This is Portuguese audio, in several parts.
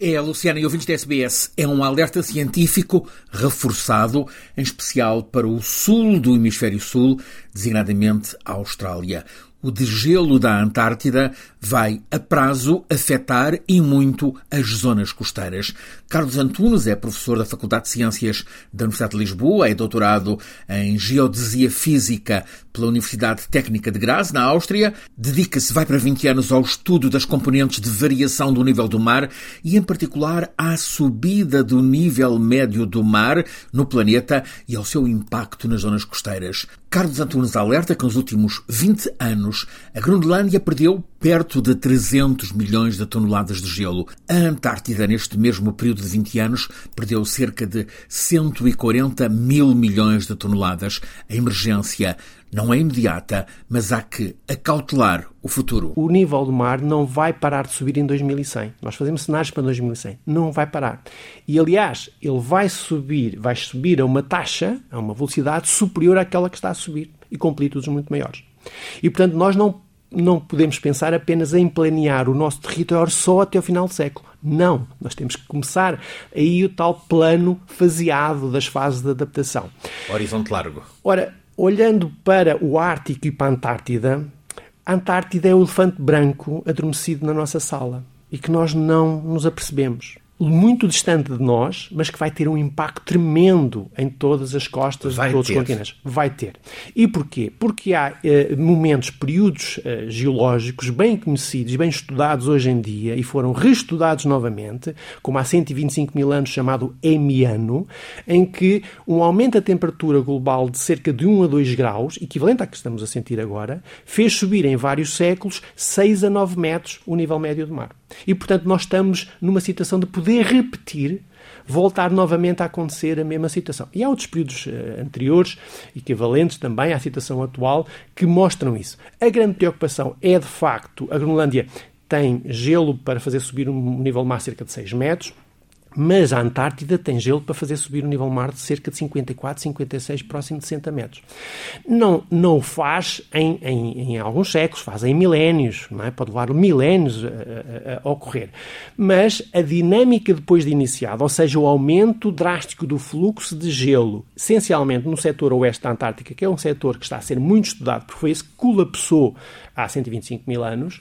É, Luciana e ouvintes da SBS, é um alerta científico reforçado, em especial para o sul do hemisfério sul, designadamente a Austrália o degelo da Antártida vai, a prazo, afetar e muito as zonas costeiras. Carlos Antunes é professor da Faculdade de Ciências da Universidade de Lisboa, é doutorado em Geodesia Física pela Universidade Técnica de Graz, na Áustria. Dedica-se, vai para 20 anos, ao estudo das componentes de variação do nível do mar e, em particular, à subida do nível médio do mar no planeta e ao seu impacto nas zonas costeiras. Carlos Antunes alerta que nos últimos 20 anos a Groenlândia perdeu perto de 300 milhões de toneladas de gelo. A Antártida, neste mesmo período de 20 anos, perdeu cerca de 140 mil milhões de toneladas. A emergência não é imediata, mas há que acautelar o futuro. O nível do mar não vai parar de subir em 2100. Nós fazemos cenários para 2100. Não vai parar. E, aliás, ele vai subir, vai subir a uma taxa, a uma velocidade superior àquela que está a subir e com amplitudes muito maiores. E, portanto, nós não não podemos pensar apenas em planear o nosso território só até o final do século. Não, nós temos que começar aí o tal plano faseado das fases de adaptação. Horizonte largo. Ora, olhando para o Ártico e para a Antártida, a Antártida é o elefante branco adormecido na nossa sala e que nós não nos apercebemos muito distante de nós, mas que vai ter um impacto tremendo em todas as costas vai de todos ter. os continentes. Vai ter. E porquê? Porque há eh, momentos, períodos eh, geológicos bem conhecidos e bem estudados hoje em dia e foram reestudados novamente, como há 125 mil anos chamado Emiano, em que um aumento da temperatura global de cerca de 1 a 2 graus, equivalente à que estamos a sentir agora, fez subir em vários séculos 6 a 9 metros o nível médio do mar. E, portanto, nós estamos numa situação de poder repetir, voltar novamente a acontecer a mesma situação. E há outros períodos uh, anteriores, equivalentes também à situação atual, que mostram isso. A grande preocupação é, de facto, a Groenlândia tem gelo para fazer subir um nível mar cerca de 6 metros, mas a Antártida tem gelo para fazer subir o nível mar de cerca de 54, 56, próximo de 60 metros. Não, não o faz em, em, em alguns séculos, faz em milénios, não é? pode levar milénios a, a, a, ocorrer. Mas a dinâmica depois de iniciado, ou seja, o aumento drástico do fluxo de gelo, essencialmente no setor oeste da Antártica, que é um setor que está a ser muito estudado, porque foi esse que colapsou há 125 mil anos,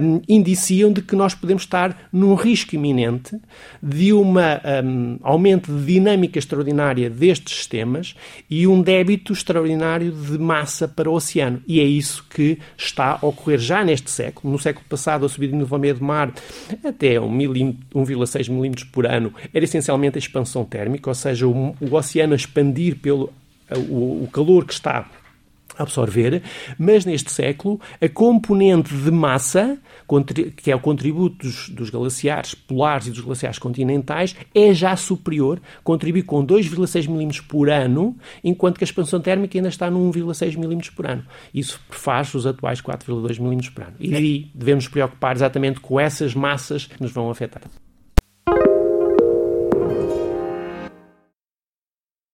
um, indiciam de que nós podemos estar num risco iminente de um um, aumento de dinâmica extraordinária destes sistemas e um débito extraordinário de massa para o oceano. E é isso que está a ocorrer já neste século. No século passado, a subida do nível médio do mar até 1,6 milímetros por ano era essencialmente a expansão térmica, ou seja, o, o oceano expandir pelo o, o calor que está absorver, mas neste século a componente de massa, que é o contributo dos, dos glaciares polares e dos glaciares continentais, é já superior, contribui com 2,6 mm por ano, enquanto que a expansão térmica ainda está no 1,6 mm por ano. Isso faz os atuais 4,2 mm por ano. E aí devemos nos preocupar exatamente com essas massas que nos vão afetar.